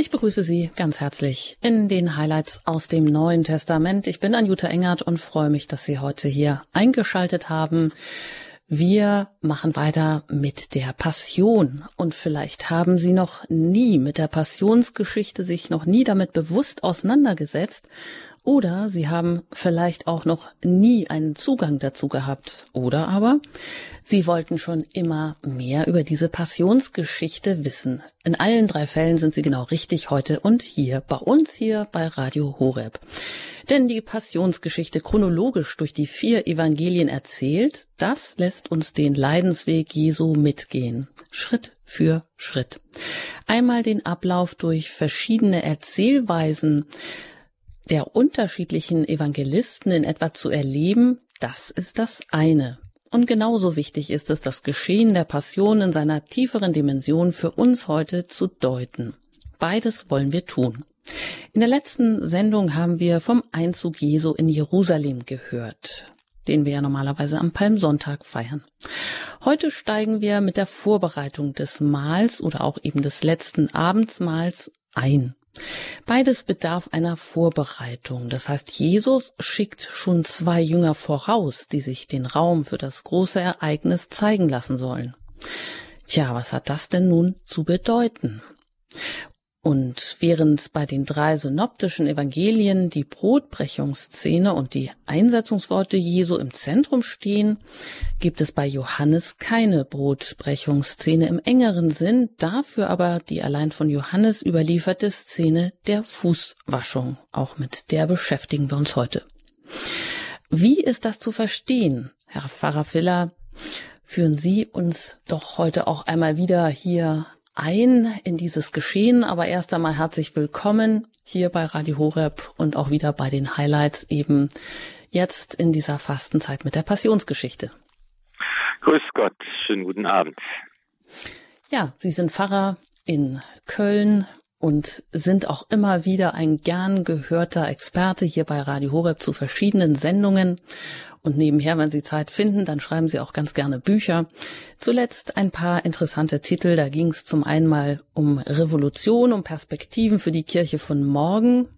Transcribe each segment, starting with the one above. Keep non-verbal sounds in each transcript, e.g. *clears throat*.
Ich begrüße Sie ganz herzlich in den Highlights aus dem Neuen Testament. Ich bin Anjuta Engert und freue mich, dass Sie heute hier eingeschaltet haben. Wir machen weiter mit der Passion. Und vielleicht haben Sie noch nie mit der Passionsgeschichte sich noch nie damit bewusst auseinandergesetzt. Oder Sie haben vielleicht auch noch nie einen Zugang dazu gehabt. Oder aber Sie wollten schon immer mehr über diese Passionsgeschichte wissen. In allen drei Fällen sind Sie genau richtig heute und hier bei uns hier bei Radio Horeb. Denn die Passionsgeschichte chronologisch durch die vier Evangelien erzählt, das lässt uns den Leidensweg Jesu mitgehen. Schritt für Schritt. Einmal den Ablauf durch verschiedene Erzählweisen der unterschiedlichen Evangelisten in etwa zu erleben, das ist das eine. Und genauso wichtig ist es, das Geschehen der Passion in seiner tieferen Dimension für uns heute zu deuten. Beides wollen wir tun. In der letzten Sendung haben wir vom Einzug Jesu in Jerusalem gehört, den wir ja normalerweise am Palmsonntag feiern. Heute steigen wir mit der Vorbereitung des Mahls oder auch eben des letzten Abendsmahls ein. Beides bedarf einer Vorbereitung. Das heißt, Jesus schickt schon zwei Jünger voraus, die sich den Raum für das große Ereignis zeigen lassen sollen. Tja, was hat das denn nun zu bedeuten? Und während bei den drei synoptischen Evangelien die Brotbrechungsszene und die Einsetzungsworte Jesu im Zentrum stehen, gibt es bei Johannes keine Brotbrechungsszene im engeren Sinn, dafür aber die allein von Johannes überlieferte Szene der Fußwaschung. Auch mit der beschäftigen wir uns heute. Wie ist das zu verstehen, Herr Pfarrer Filler? Führen Sie uns doch heute auch einmal wieder hier ein in dieses Geschehen. Aber erst einmal herzlich willkommen hier bei Radio Horeb und auch wieder bei den Highlights eben jetzt in dieser Fastenzeit mit der Passionsgeschichte. Grüß Gott, schönen guten Abend. Ja, Sie sind Pfarrer in Köln und sind auch immer wieder ein gern gehörter Experte hier bei Radio Horeb zu verschiedenen Sendungen. Und nebenher, wenn Sie Zeit finden, dann schreiben Sie auch ganz gerne Bücher. Zuletzt ein paar interessante Titel. Da ging es zum einen mal um Revolution, um Perspektiven für die Kirche von morgen.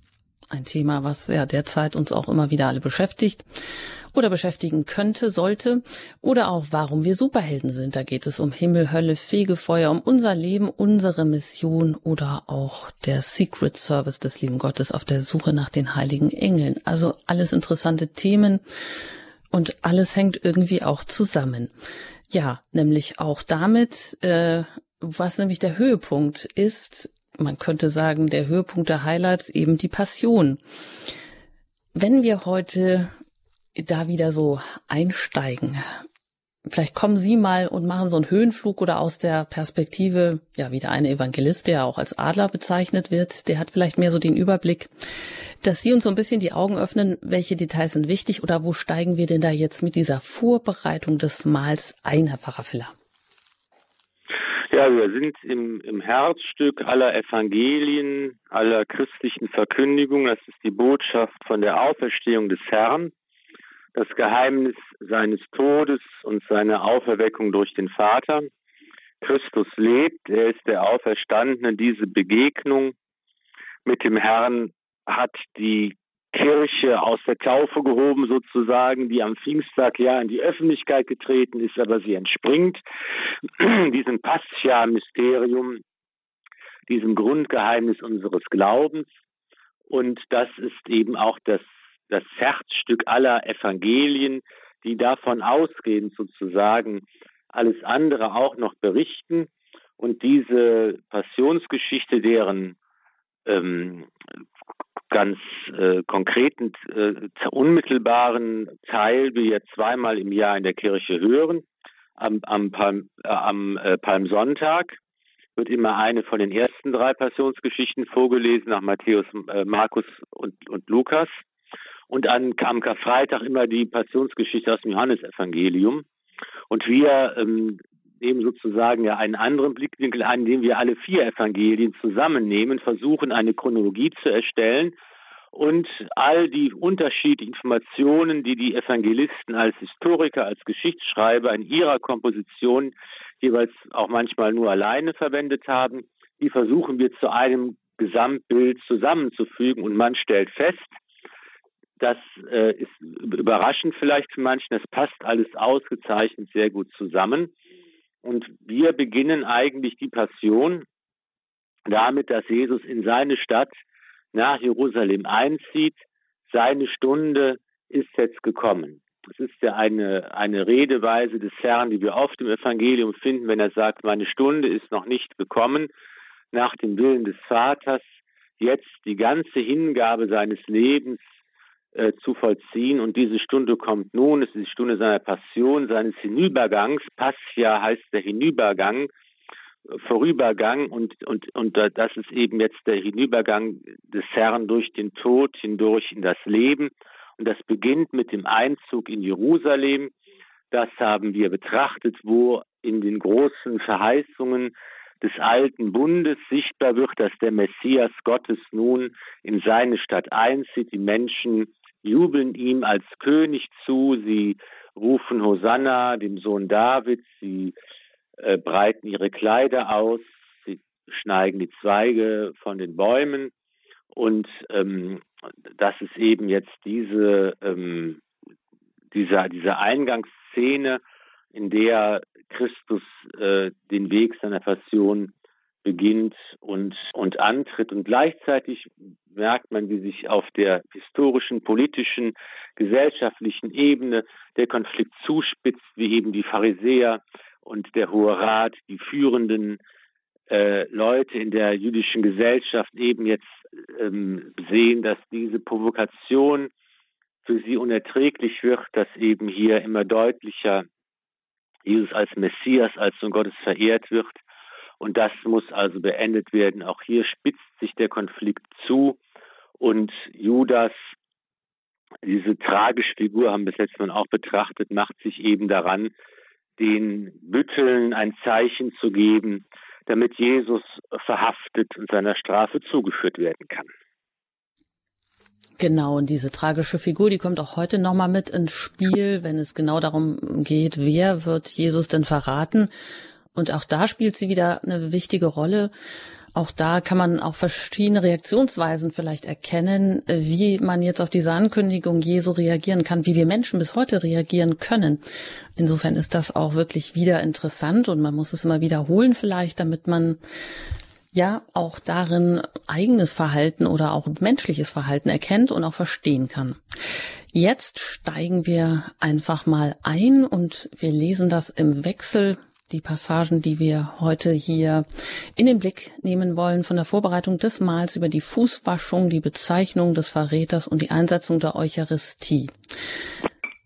Ein Thema, was ja derzeit uns auch immer wieder alle beschäftigt oder beschäftigen könnte, sollte. Oder auch, warum wir Superhelden sind. Da geht es um Himmel, Hölle, Fegefeuer, um unser Leben, unsere Mission oder auch der Secret Service des lieben Gottes auf der Suche nach den heiligen Engeln. Also alles interessante Themen. Und alles hängt irgendwie auch zusammen. Ja, nämlich auch damit, äh, was nämlich der Höhepunkt ist, man könnte sagen, der Höhepunkt der Highlights eben die Passion. Wenn wir heute da wieder so einsteigen, vielleicht kommen Sie mal und machen so einen Höhenflug oder aus der Perspektive, ja, wieder ein Evangelist, der auch als Adler bezeichnet wird, der hat vielleicht mehr so den Überblick dass Sie uns so ein bisschen die Augen öffnen, welche Details sind wichtig oder wo steigen wir denn da jetzt mit dieser Vorbereitung des Mahls ein, Herr Pfarrer Filler? Ja, wir sind im, im Herzstück aller Evangelien, aller christlichen Verkündigungen. Das ist die Botschaft von der Auferstehung des Herrn, das Geheimnis seines Todes und seine Auferweckung durch den Vater. Christus lebt, er ist der Auferstandene. Diese Begegnung mit dem Herrn hat die Kirche aus der Taufe gehoben sozusagen, die am Pfingsttag ja in die Öffentlichkeit getreten ist, aber sie entspringt *clears throat* diesem Pascha-Mysterium, diesem Grundgeheimnis unseres Glaubens. Und das ist eben auch das, das Herzstück aller Evangelien, die davon ausgehen, sozusagen alles andere auch noch berichten. Und diese Passionsgeschichte, deren ähm, ganz äh, konkreten, äh, unmittelbaren Teil wir jetzt zweimal im Jahr in der Kirche hören. Am, am, Palm, äh, am äh, Palmsonntag wird immer eine von den ersten drei Passionsgeschichten vorgelesen nach Matthäus, äh, Markus und, und Lukas. Und an, am Karfreitag immer die Passionsgeschichte aus dem Johannesevangelium. Und wir ähm, nehmen sozusagen ja einen anderen Blickwinkel ein, indem wir alle vier Evangelien zusammennehmen, versuchen eine Chronologie zu erstellen und all die unterschiedlichen Informationen, die die Evangelisten als Historiker, als Geschichtsschreiber in ihrer Komposition jeweils auch manchmal nur alleine verwendet haben, die versuchen wir zu einem Gesamtbild zusammenzufügen. Und man stellt fest, das äh, ist überraschend vielleicht für manchen, das passt alles ausgezeichnet sehr gut zusammen. Und wir beginnen eigentlich die Passion damit, dass Jesus in seine Stadt nach Jerusalem einzieht. Seine Stunde ist jetzt gekommen. Das ist ja eine, eine Redeweise des Herrn, die wir oft im Evangelium finden, wenn er sagt, meine Stunde ist noch nicht gekommen, nach dem Willen des Vaters, jetzt die ganze Hingabe seines Lebens äh, zu vollziehen. Und diese Stunde kommt nun, es ist die Stunde seiner Passion, seines Hinübergangs. Passia heißt der Hinübergang, Vorübergang und, und, und das ist eben jetzt der Hinübergang des Herrn durch den Tod hindurch in das Leben. Und das beginnt mit dem Einzug in Jerusalem. Das haben wir betrachtet, wo in den großen Verheißungen des alten Bundes sichtbar wird, dass der Messias Gottes nun in seine Stadt einzieht. Die Menschen jubeln ihm als König zu, sie rufen Hosanna, dem Sohn Davids, sie äh, breiten ihre Kleider aus, sie schneigen die Zweige von den Bäumen. Und ähm, das ist eben jetzt diese, ähm, dieser, diese Eingangsszene, in der Christus äh, den Weg seiner Passion beginnt und, und antritt. Und gleichzeitig merkt man, wie sich auf der historischen, politischen, gesellschaftlichen Ebene der Konflikt zuspitzt, wie eben die Pharisäer und der Hohe Rat, die führenden äh, Leute in der jüdischen Gesellschaft eben jetzt ähm, sehen, dass diese Provokation für sie unerträglich wird, dass eben hier immer deutlicher Jesus als Messias, als Sohn Gottes verehrt wird und das muss also beendet werden. Auch hier spitzt sich der Konflikt zu und Judas, diese tragische Figur haben wir jetzt nun auch betrachtet, macht sich eben daran, den Bütteln ein Zeichen zu geben, damit Jesus verhaftet und seiner Strafe zugeführt werden kann. Genau, und diese tragische Figur, die kommt auch heute nochmal mit ins Spiel, wenn es genau darum geht, wer wird Jesus denn verraten. Und auch da spielt sie wieder eine wichtige Rolle. Auch da kann man auch verschiedene Reaktionsweisen vielleicht erkennen, wie man jetzt auf diese Ankündigung Jesu reagieren kann, wie wir Menschen bis heute reagieren können. Insofern ist das auch wirklich wieder interessant und man muss es immer wiederholen vielleicht, damit man ja auch darin eigenes Verhalten oder auch menschliches Verhalten erkennt und auch verstehen kann. Jetzt steigen wir einfach mal ein und wir lesen das im Wechsel die Passagen, die wir heute hier in den Blick nehmen wollen, von der Vorbereitung des Mahls über die Fußwaschung, die Bezeichnung des Verräters und die Einsetzung der Eucharistie.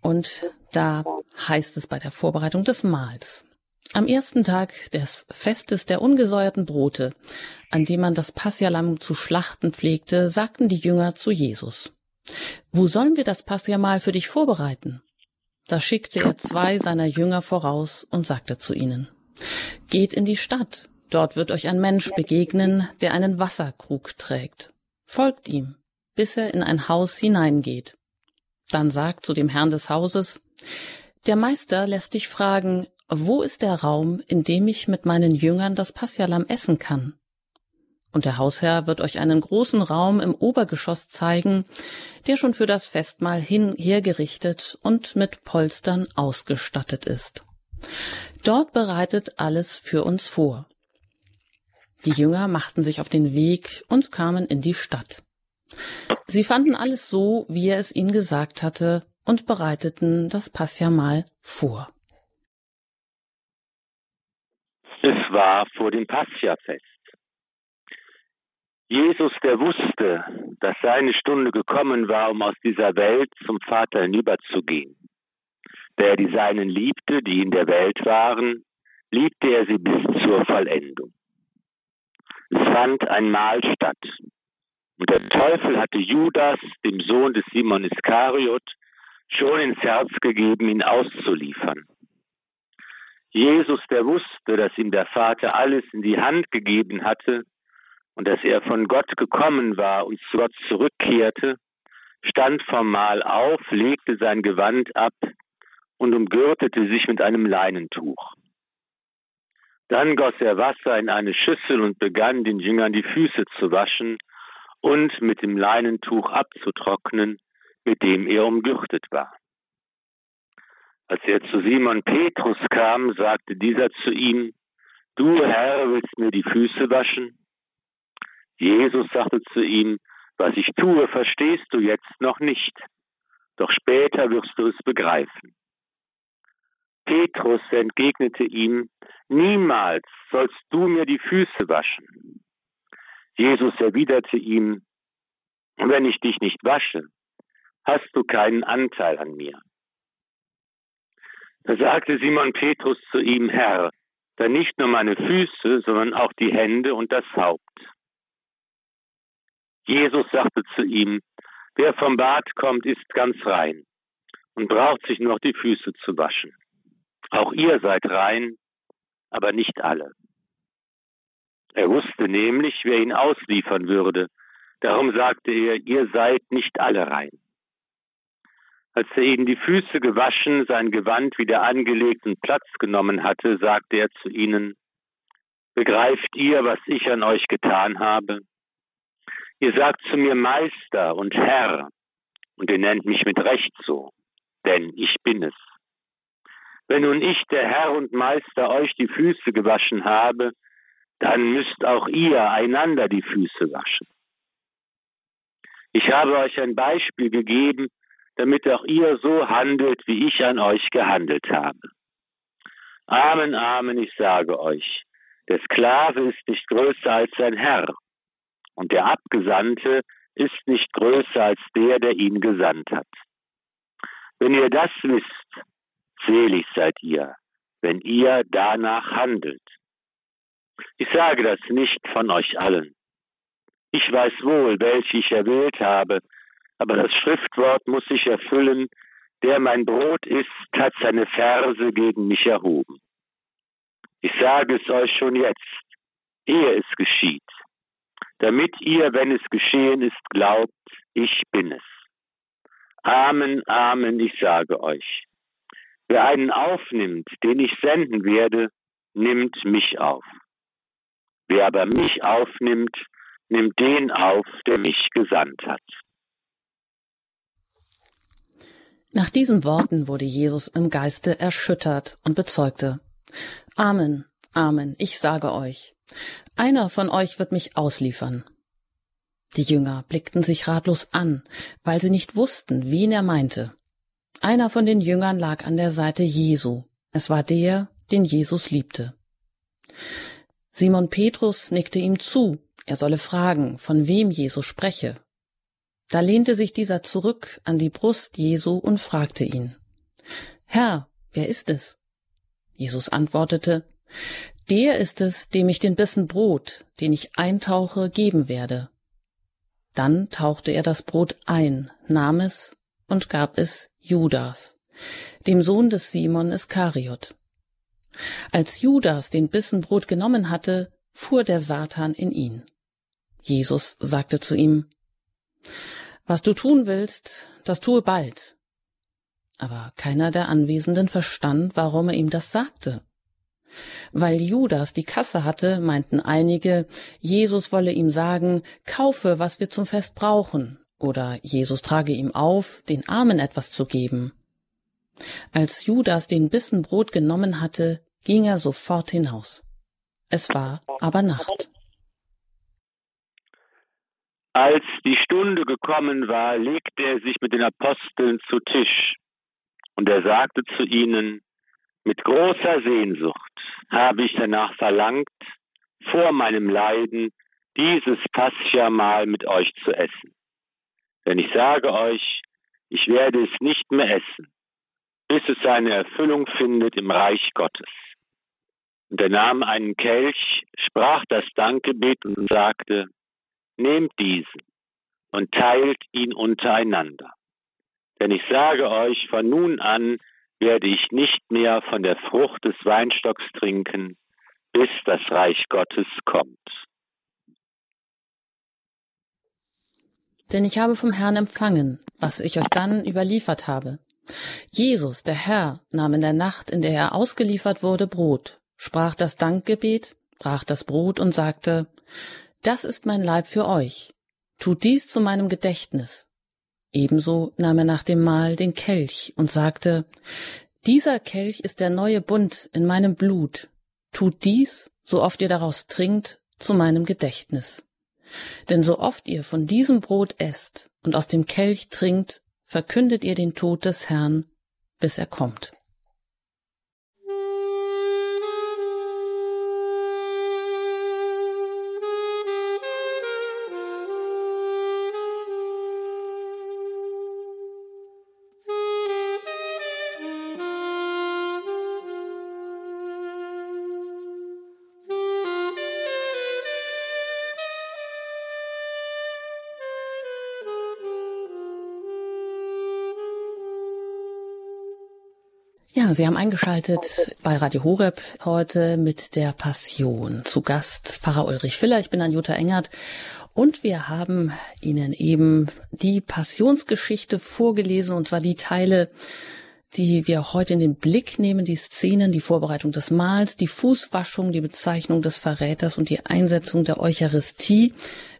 Und da heißt es bei der Vorbereitung des Mahls. Am ersten Tag des Festes der ungesäuerten Brote, an dem man das Passialamm zu schlachten pflegte, sagten die Jünger zu Jesus. Wo sollen wir das Passiamal für dich vorbereiten? Da schickte er zwei seiner Jünger voraus und sagte zu ihnen, Geht in die Stadt, dort wird euch ein Mensch begegnen, der einen Wasserkrug trägt. Folgt ihm, bis er in ein Haus hineingeht. Dann sagt zu dem Herrn des Hauses, Der Meister lässt dich fragen, wo ist der Raum, in dem ich mit meinen Jüngern das Passialam essen kann? Und der Hausherr wird euch einen großen Raum im Obergeschoss zeigen, der schon für das Festmahl hin hergerichtet und mit Polstern ausgestattet ist. Dort bereitet alles für uns vor. Die Jünger machten sich auf den Weg und kamen in die Stadt. Sie fanden alles so, wie er es ihnen gesagt hatte, und bereiteten das Passjamal vor. Es war vor dem Passjafest. Jesus, der wusste, dass seine Stunde gekommen war, um aus dieser Welt zum Vater hinüberzugehen. Der die Seinen liebte, die in der Welt waren, liebte er sie bis zur Vollendung. Es fand ein Mahl statt. Und der Teufel hatte Judas, dem Sohn des Simon Iskariot, schon ins Herz gegeben, ihn auszuliefern. Jesus, der wusste, dass ihm der Vater alles in die Hand gegeben hatte, und dass er von Gott gekommen war und zu Gott zurückkehrte, stand vom Mahl auf, legte sein Gewand ab und umgürtete sich mit einem Leinentuch. Dann goss er Wasser in eine Schüssel und begann den Jüngern die Füße zu waschen und mit dem Leinentuch abzutrocknen, mit dem er umgürtet war. Als er zu Simon Petrus kam, sagte dieser zu ihm, Du Herr, willst mir die Füße waschen? Jesus sagte zu ihm, was ich tue, verstehst du jetzt noch nicht, doch später wirst du es begreifen. Petrus entgegnete ihm, Niemals sollst du mir die Füße waschen. Jesus erwiderte ihm, Wenn ich dich nicht wasche, hast du keinen Anteil an mir. Da sagte Simon Petrus zu ihm, Herr, dann nicht nur meine Füße, sondern auch die Hände und das Haupt. Jesus sagte zu ihm, wer vom Bad kommt, ist ganz rein und braucht sich nur die Füße zu waschen. Auch ihr seid rein, aber nicht alle. Er wusste nämlich, wer ihn ausliefern würde. Darum sagte er, ihr seid nicht alle rein. Als er ihnen die Füße gewaschen, sein Gewand wieder angelegt und Platz genommen hatte, sagte er zu ihnen, Begreift ihr, was ich an euch getan habe? Ihr sagt zu mir Meister und Herr, und ihr nennt mich mit Recht so, denn ich bin es. Wenn nun ich, der Herr und Meister, euch die Füße gewaschen habe, dann müsst auch ihr einander die Füße waschen. Ich habe euch ein Beispiel gegeben, damit auch ihr so handelt, wie ich an euch gehandelt habe. Amen, Amen, ich sage euch, der Sklave ist nicht größer als sein Herr, und der Abgesandte ist nicht größer als der, der ihn gesandt hat. Wenn ihr das wisst, selig seid ihr, wenn ihr danach handelt. Ich sage das nicht von euch allen. Ich weiß wohl, welche ich erwählt habe, aber das Schriftwort muss sich erfüllen, der mein Brot isst, hat seine Verse gegen mich erhoben. Ich sage es euch schon jetzt, ehe es geschieht, damit ihr, wenn es geschehen ist, glaubt, ich bin es. Amen, Amen, ich sage euch. Wer einen aufnimmt, den ich senden werde, nimmt mich auf. Wer aber mich aufnimmt, nimmt den auf, der mich gesandt hat. Nach diesen Worten wurde Jesus im Geiste erschüttert und bezeugte, Amen, Amen, ich sage euch, einer von euch wird mich ausliefern. Die Jünger blickten sich ratlos an, weil sie nicht wussten, wen er meinte. Einer von den Jüngern lag an der Seite Jesu. Es war der, den Jesus liebte. Simon Petrus nickte ihm zu, er solle fragen, von wem Jesus spreche. Da lehnte sich dieser zurück an die Brust Jesu und fragte ihn, Herr, wer ist es? Jesus antwortete, Der ist es, dem ich den Bissen Brot, den ich eintauche, geben werde. Dann tauchte er das Brot ein, nahm es und gab es Judas, dem Sohn des Simon Iskariot. Als Judas den Bissen Brot genommen hatte, fuhr der Satan in ihn. Jesus sagte zu ihm, Was du tun willst, das tue bald. Aber keiner der Anwesenden verstand, warum er ihm das sagte. Weil Judas die Kasse hatte, meinten einige, Jesus wolle ihm sagen, kaufe, was wir zum Fest brauchen, oder Jesus trage ihm auf, den Armen etwas zu geben. Als Judas den Bissen Brot genommen hatte, ging er sofort hinaus. Es war aber Nacht. Als die Stunde gekommen war, legte er sich mit den Aposteln zu Tisch. Und er sagte zu ihnen, mit großer Sehnsucht habe ich danach verlangt, vor meinem Leiden dieses Pascha-Mahl mit euch zu essen. Denn ich sage euch, ich werde es nicht mehr essen, bis es seine Erfüllung findet im Reich Gottes. Und er nahm einen Kelch, sprach das Dankgebet und sagte, nehmt diesen und teilt ihn untereinander. Denn ich sage euch, von nun an werde ich nicht mehr von der Frucht des Weinstocks trinken, bis das Reich Gottes kommt. Denn ich habe vom Herrn empfangen, was ich euch dann überliefert habe. Jesus, der Herr, nahm in der Nacht, in der er ausgeliefert wurde, Brot, sprach das Dankgebet, brach das Brot und sagte, Das ist mein Leib für euch. Tut dies zu meinem Gedächtnis. Ebenso nahm er nach dem Mahl den Kelch und sagte, Dieser Kelch ist der neue Bund in meinem Blut. Tut dies, so oft ihr daraus trinkt, zu meinem Gedächtnis. Denn so oft ihr von diesem Brot esst und aus dem Kelch trinkt, verkündet ihr den Tod des Herrn, bis er kommt. Sie haben eingeschaltet bei Radio Horeb heute mit der Passion. Zu Gast Pfarrer Ulrich Filler. Ich bin Anjuta Engert und wir haben Ihnen eben die Passionsgeschichte vorgelesen und zwar die Teile, die wir heute in den Blick nehmen, die Szenen, die Vorbereitung des Mahls, die Fußwaschung, die Bezeichnung des Verräters und die Einsetzung der Eucharistie.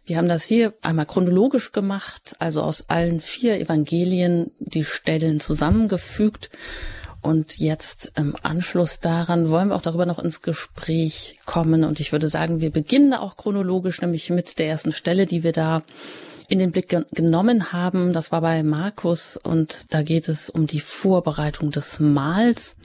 Wir haben das hier einmal chronologisch gemacht, also aus allen vier Evangelien die Stellen zusammengefügt und jetzt im Anschluss daran wollen wir auch darüber noch ins Gespräch kommen. Und ich würde sagen, wir beginnen auch chronologisch, nämlich mit der ersten Stelle, die wir da in den Blick genommen haben. Das war bei Markus und da geht es um die Vorbereitung des Mahls.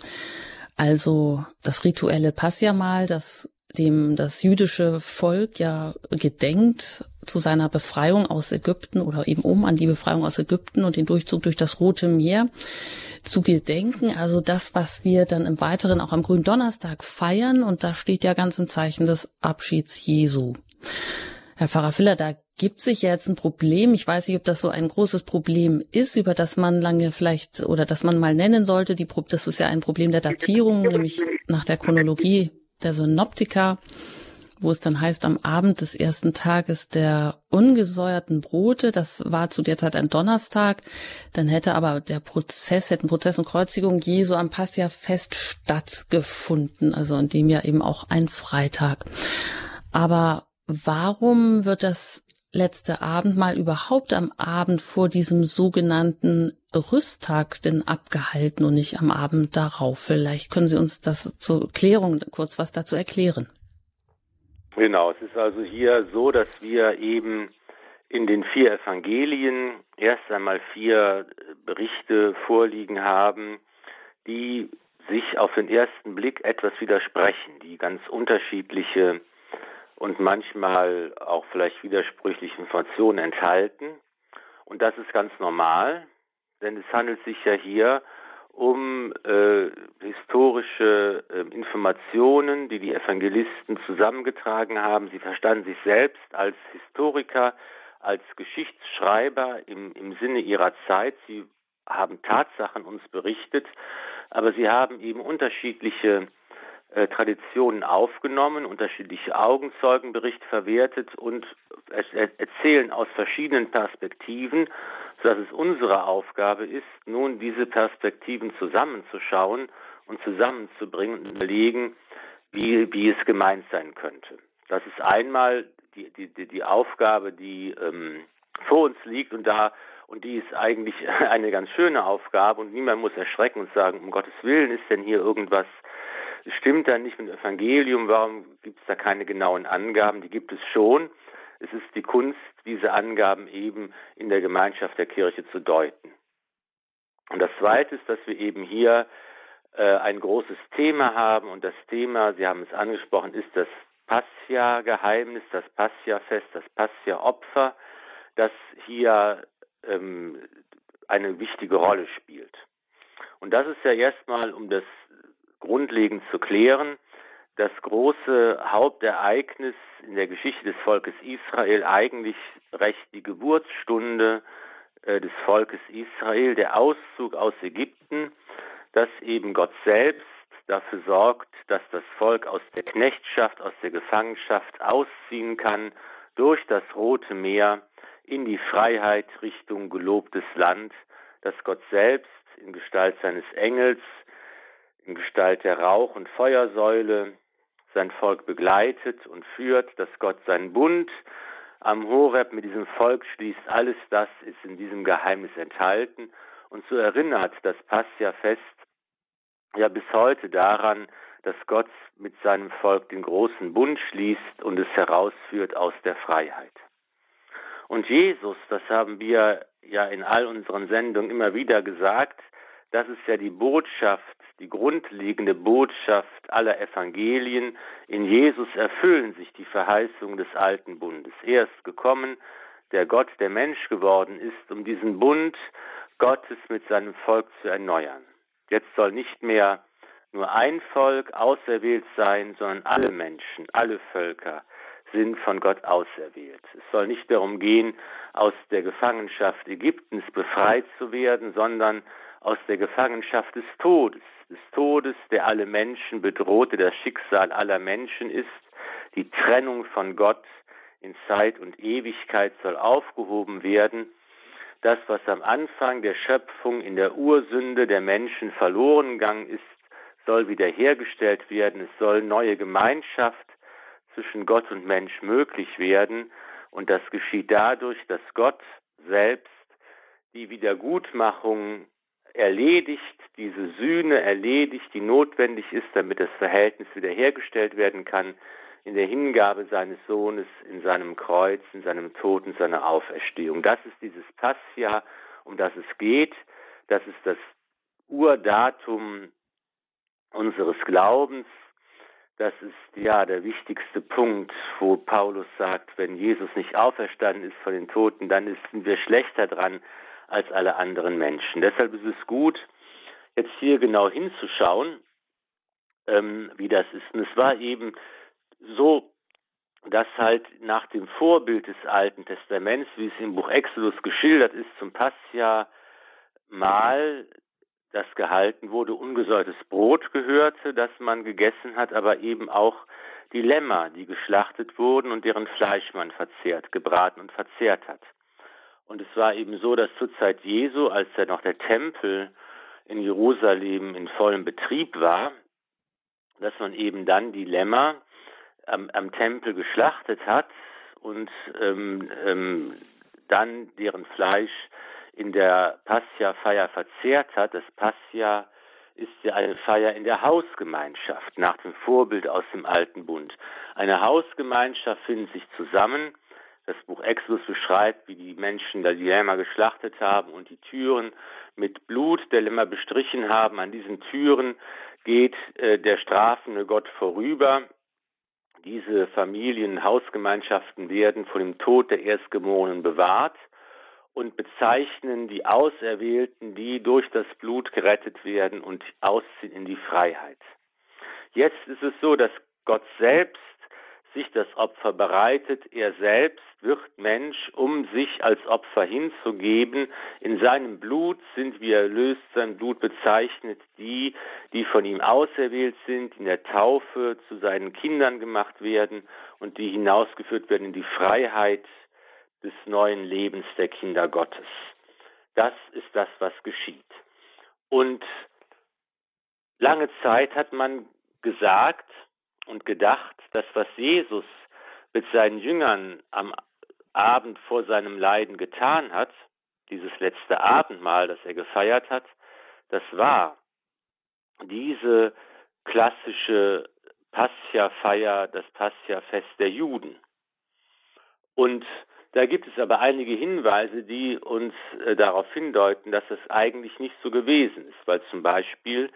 Also das rituelle Passiermahl, das dem das jüdische Volk ja gedenkt zu seiner Befreiung aus Ägypten oder eben um an die Befreiung aus Ägypten und den Durchzug durch das Rote Meer zu gedenken. Also das, was wir dann im Weiteren auch am Gründonnerstag feiern. Und da steht ja ganz im Zeichen des Abschieds Jesu. Herr Pfarrer Filler, da gibt sich jetzt ein Problem. Ich weiß nicht, ob das so ein großes Problem ist, über das man lange vielleicht oder das man mal nennen sollte. Die, das ist ja ein Problem der Datierung, nämlich nach der Chronologie der Synoptiker wo es dann heißt, am Abend des ersten Tages der ungesäuerten Brote, das war zu der Zeit ein Donnerstag, dann hätte aber der Prozess, hätten Prozess und Kreuzigung Jesu am Passia-Fest stattgefunden, also in dem ja eben auch ein Freitag. Aber warum wird das letzte Abendmahl überhaupt am Abend vor diesem sogenannten Rüsttag denn abgehalten und nicht am Abend darauf? Vielleicht können Sie uns das zur Klärung kurz was dazu erklären. Genau, es ist also hier so, dass wir eben in den vier Evangelien erst einmal vier Berichte vorliegen haben, die sich auf den ersten Blick etwas widersprechen, die ganz unterschiedliche und manchmal auch vielleicht widersprüchliche Informationen enthalten. Und das ist ganz normal, denn es handelt sich ja hier um äh, historische äh, Informationen, die die Evangelisten zusammengetragen haben. Sie verstanden sich selbst als Historiker, als Geschichtsschreiber im, im Sinne ihrer Zeit. Sie haben Tatsachen uns berichtet, aber sie haben eben unterschiedliche Traditionen aufgenommen, unterschiedliche Augenzeugenberichte verwertet und erzählen aus verschiedenen Perspektiven sodass es unsere Aufgabe ist, nun diese Perspektiven zusammenzuschauen und zusammenzubringen und überlegen, wie, wie es gemeint sein könnte. Das ist einmal die, die, die Aufgabe, die ähm, vor uns liegt und da und die ist eigentlich *laughs* eine ganz schöne Aufgabe und niemand muss erschrecken und sagen, um Gottes Willen ist denn hier irgendwas, stimmt da nicht mit dem Evangelium, warum gibt es da keine genauen Angaben? Die gibt es schon. Es ist die Kunst, diese Angaben eben in der Gemeinschaft der Kirche zu deuten. Und das Zweite ist, dass wir eben hier äh, ein großes Thema haben und das Thema, Sie haben es angesprochen, ist das Passia-Geheimnis, das Passia-Fest, das Passia-Opfer, das hier ähm, eine wichtige Rolle spielt. Und das ist ja erstmal, um das grundlegend zu klären, das große Hauptereignis in der Geschichte des Volkes Israel eigentlich recht die Geburtsstunde äh, des Volkes Israel, der Auszug aus Ägypten, dass eben Gott selbst dafür sorgt, dass das Volk aus der Knechtschaft, aus der Gefangenschaft ausziehen kann durch das Rote Meer in die Freiheit Richtung gelobtes Land, dass Gott selbst in Gestalt seines Engels, in Gestalt der Rauch- und Feuersäule sein Volk begleitet und führt, dass Gott seinen Bund am Horeb mit diesem Volk schließt. Alles das ist in diesem Geheimnis enthalten. Und so erinnert das Passia-Fest ja bis heute daran, dass Gott mit seinem Volk den großen Bund schließt und es herausführt aus der Freiheit. Und Jesus, das haben wir ja in all unseren Sendungen immer wieder gesagt, das ist ja die Botschaft, die grundlegende Botschaft aller Evangelien. In Jesus erfüllen sich die Verheißungen des alten Bundes. Er ist gekommen, der Gott, der Mensch geworden ist, um diesen Bund Gottes mit seinem Volk zu erneuern. Jetzt soll nicht mehr nur ein Volk auserwählt sein, sondern alle Menschen, alle Völker sind von Gott auserwählt. Es soll nicht darum gehen, aus der Gefangenschaft Ägyptens befreit zu werden, sondern aus der Gefangenschaft des Todes, des Todes, der alle Menschen bedrohte, das Schicksal aller Menschen ist, die Trennung von Gott in Zeit und Ewigkeit soll aufgehoben werden. Das, was am Anfang der Schöpfung in der Ursünde der Menschen verloren gegangen ist, soll wiederhergestellt werden, es soll neue Gemeinschaft zwischen Gott und Mensch möglich werden. Und das geschieht dadurch, dass Gott selbst die Wiedergutmachung erledigt, diese Sühne erledigt, die notwendig ist, damit das Verhältnis wiederhergestellt werden kann, in der Hingabe seines Sohnes, in seinem Kreuz, in seinem Tod, in seiner Auferstehung. Das ist dieses Passia, um das es geht. Das ist das Urdatum unseres Glaubens. Das ist ja der wichtigste Punkt, wo Paulus sagt, wenn Jesus nicht auferstanden ist von den Toten, dann sind wir schlechter dran als alle anderen Menschen. Deshalb ist es gut, jetzt hier genau hinzuschauen, ähm, wie das ist. Und es war eben so, dass halt nach dem Vorbild des Alten Testaments, wie es im Buch Exodus geschildert ist, zum Passia mal das gehalten wurde, ungesäuertes Brot gehörte, das man gegessen hat, aber eben auch die Lämmer, die geschlachtet wurden und deren Fleisch man verzehrt, gebraten und verzehrt hat. Und es war eben so, dass zur Zeit Jesu, als ja noch der Tempel in Jerusalem in vollem Betrieb war, dass man eben dann die Lämmer am, am Tempel geschlachtet hat und ähm, ähm, dann deren Fleisch in der Passia-Feier verzehrt hat. Das Passia ist ja eine Feier in der Hausgemeinschaft, nach dem Vorbild aus dem Alten Bund. Eine Hausgemeinschaft findet sich zusammen. Das Buch Exodus beschreibt, wie die Menschen da die Lämmer geschlachtet haben und die Türen mit Blut der Lämmer bestrichen haben. An diesen Türen geht äh, der strafende Gott vorüber. Diese Familien, Hausgemeinschaften werden von dem Tod der Erstgeborenen bewahrt und bezeichnen die Auserwählten, die durch das Blut gerettet werden und ausziehen in die Freiheit. Jetzt ist es so, dass Gott selbst sich das Opfer bereitet. Er selbst wird Mensch, um sich als Opfer hinzugeben. In seinem Blut sind wir erlöst, sein Blut bezeichnet die, die von ihm auserwählt sind, in der Taufe zu seinen Kindern gemacht werden und die hinausgeführt werden in die Freiheit des neuen Lebens der Kinder Gottes. Das ist das, was geschieht. Und lange Zeit hat man gesagt und gedacht, dass was Jesus mit seinen Jüngern am Abend vor seinem Leiden getan hat, dieses letzte Abendmahl, das er gefeiert hat, das war diese klassische Passia-Feier, das Passia-Fest der Juden. Und da gibt es aber einige Hinweise, die uns äh, darauf hindeuten, dass es eigentlich nicht so gewesen ist, weil zum Beispiel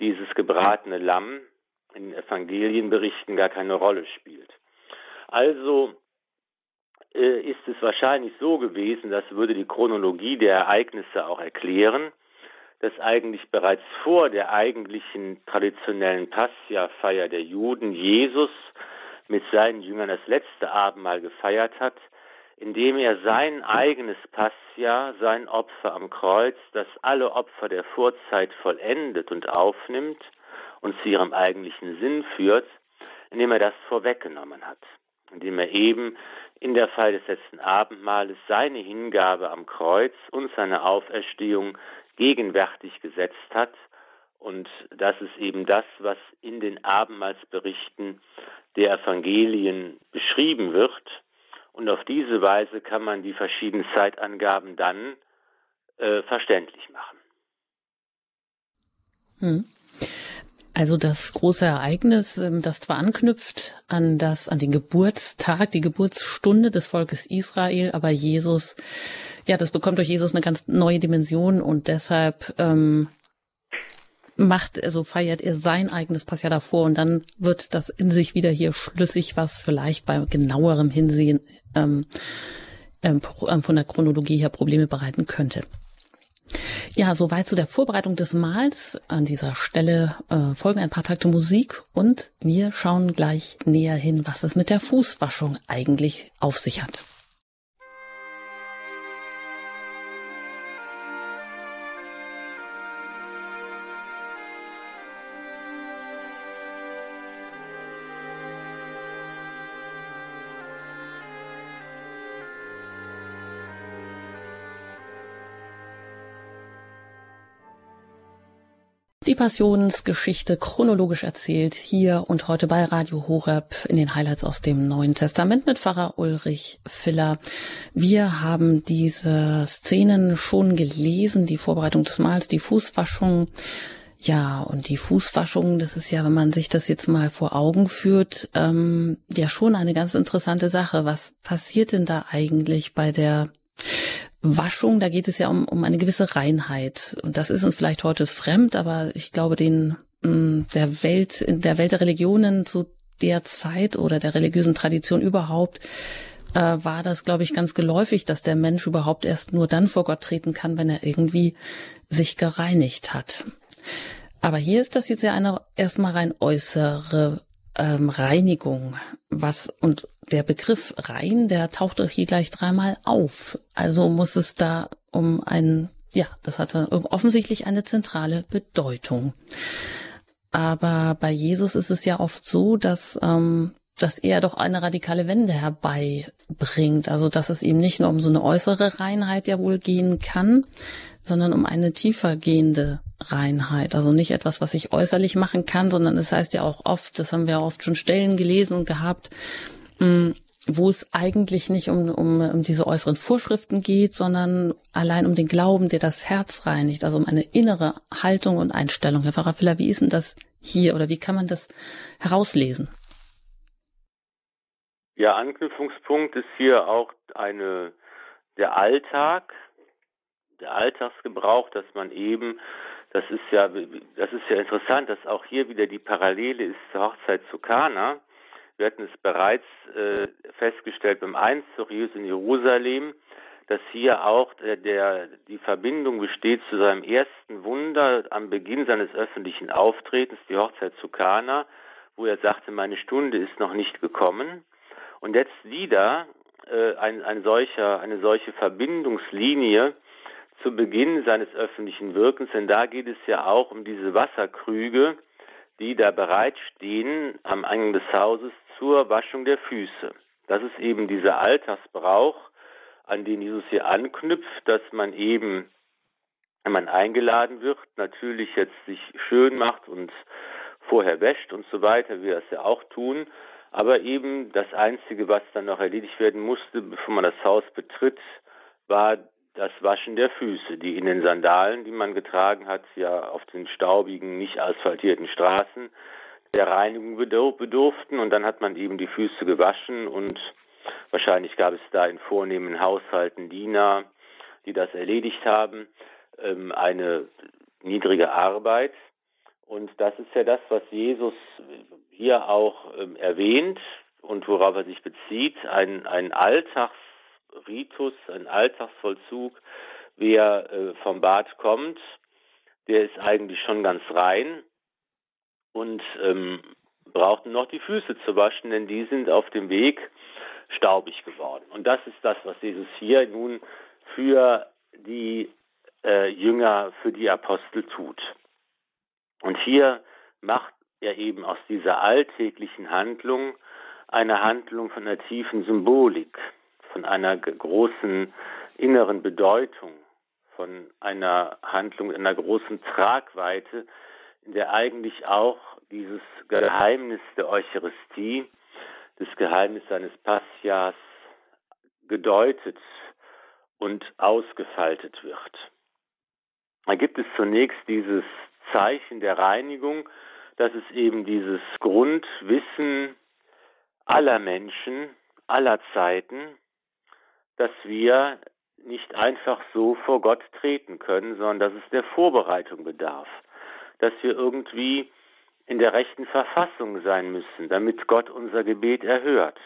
dieses gebratene Lamm in Evangelienberichten gar keine Rolle spielt. Also äh, ist es wahrscheinlich so gewesen, das würde die Chronologie der Ereignisse auch erklären, dass eigentlich bereits vor der eigentlichen traditionellen Passia-Feier der Juden Jesus mit seinen Jüngern das letzte Abendmahl gefeiert hat, indem er sein eigenes Passia, sein Opfer am Kreuz, das alle Opfer der Vorzeit vollendet und aufnimmt und zu ihrem eigentlichen Sinn führt, indem er das vorweggenommen hat, indem er eben in der Fall des letzten Abendmahles seine Hingabe am Kreuz und seine Auferstehung gegenwärtig gesetzt hat Und das ist eben das, was in den Abendmahlsberichten der Evangelien beschrieben wird. Und auf diese Weise kann man die verschiedenen Zeitangaben dann äh, verständlich machen. Hm. Also das große Ereignis, ähm, das zwar anknüpft an das, an den Geburtstag, die Geburtsstunde des Volkes Israel, aber Jesus, ja, das bekommt durch Jesus eine ganz neue Dimension und deshalb ähm, macht, also feiert er sein eigenes Passjahr davor und dann wird das in sich wieder hier schlüssig, was vielleicht bei genauerem Hinsehen ähm, ähm, von der Chronologie her Probleme bereiten könnte. Ja, soweit zu der Vorbereitung des Mahls. An dieser Stelle äh, folgen ein paar Takte Musik und wir schauen gleich näher hin, was es mit der Fußwaschung eigentlich auf sich hat. Die Passionsgeschichte chronologisch erzählt hier und heute bei Radio Horeb in den Highlights aus dem Neuen Testament mit Pfarrer Ulrich Filler. Wir haben diese Szenen schon gelesen, die Vorbereitung des Mahls, die Fußwaschung. Ja, und die Fußwaschung, das ist ja, wenn man sich das jetzt mal vor Augen führt, ähm, ja schon eine ganz interessante Sache. Was passiert denn da eigentlich bei der Waschung, da geht es ja um, um eine gewisse Reinheit. Und das ist uns vielleicht heute fremd, aber ich glaube, den mm, der Welt, in der Welt der Religionen zu der Zeit oder der religiösen Tradition überhaupt äh, war das, glaube ich, ganz geläufig, dass der Mensch überhaupt erst nur dann vor Gott treten kann, wenn er irgendwie sich gereinigt hat. Aber hier ist das jetzt ja eine erstmal rein äußere ähm, Reinigung. Was und der Begriff rein, der taucht doch hier gleich dreimal auf. Also muss es da um einen, ja, das hatte offensichtlich eine zentrale Bedeutung. Aber bei Jesus ist es ja oft so, dass, ähm, dass er doch eine radikale Wende herbeibringt. Also dass es ihm nicht nur um so eine äußere Reinheit ja wohl gehen kann, sondern um eine tiefer gehende Reinheit. Also nicht etwas, was ich äußerlich machen kann, sondern es das heißt ja auch oft, das haben wir oft schon Stellen gelesen und gehabt, Mm, wo es eigentlich nicht um, um, um diese äußeren Vorschriften geht, sondern allein um den Glauben, der das Herz reinigt, also um eine innere Haltung und Einstellung. Herr Pfarrer Filler, wie ist denn das hier oder wie kann man das herauslesen? Ja, Anknüpfungspunkt ist hier auch eine, der Alltag, der Alltagsgebrauch, dass man eben, das ist ja, das ist ja interessant, dass auch hier wieder die Parallele ist zur Hochzeit zu Kana, wir hatten es bereits äh, festgestellt beim Jesus in Jerusalem, dass hier auch der, der, die Verbindung besteht zu seinem ersten Wunder am Beginn seines öffentlichen Auftretens, die Hochzeit zu Kana, wo er sagte, meine Stunde ist noch nicht gekommen. Und jetzt wieder äh, ein, ein solcher, eine solche Verbindungslinie zu Beginn seines öffentlichen Wirkens, denn da geht es ja auch um diese Wasserkrüge, die da bereitstehen am Eingang des Hauses zur Waschung der Füße. Das ist eben dieser Alltagsbrauch, an den Jesus hier anknüpft, dass man eben, wenn man eingeladen wird, natürlich jetzt sich schön macht und vorher wäscht und so weiter, wie wir das ja auch tun. Aber eben das Einzige, was dann noch erledigt werden musste, bevor man das Haus betritt, war das Waschen der Füße, die in den Sandalen, die man getragen hat, ja auf den staubigen, nicht asphaltierten Straßen der Reinigung bedurften und dann hat man eben die Füße gewaschen und wahrscheinlich gab es da in vornehmen Haushalten Diener, die das erledigt haben, ähm, eine niedrige Arbeit. Und das ist ja das, was Jesus hier auch ähm, erwähnt und worauf er sich bezieht, ein, ein Alltagsritus, ein Alltagsvollzug, wer äh, vom Bad kommt, der ist eigentlich schon ganz rein und ähm, brauchten noch die Füße zu waschen, denn die sind auf dem Weg staubig geworden. Und das ist das, was Jesus hier nun für die äh, Jünger, für die Apostel tut. Und hier macht er eben aus dieser alltäglichen Handlung eine Handlung von einer tiefen Symbolik, von einer großen inneren Bedeutung, von einer Handlung einer großen Tragweite, in der eigentlich auch dieses Geheimnis der Eucharistie, das Geheimnis seines Passias gedeutet und ausgefaltet wird. Da gibt es zunächst dieses Zeichen der Reinigung, dass es eben dieses Grundwissen aller Menschen, aller Zeiten, dass wir nicht einfach so vor Gott treten können, sondern dass es der Vorbereitung bedarf, dass wir irgendwie in der rechten Verfassung sein müssen, damit Gott unser Gebet erhört.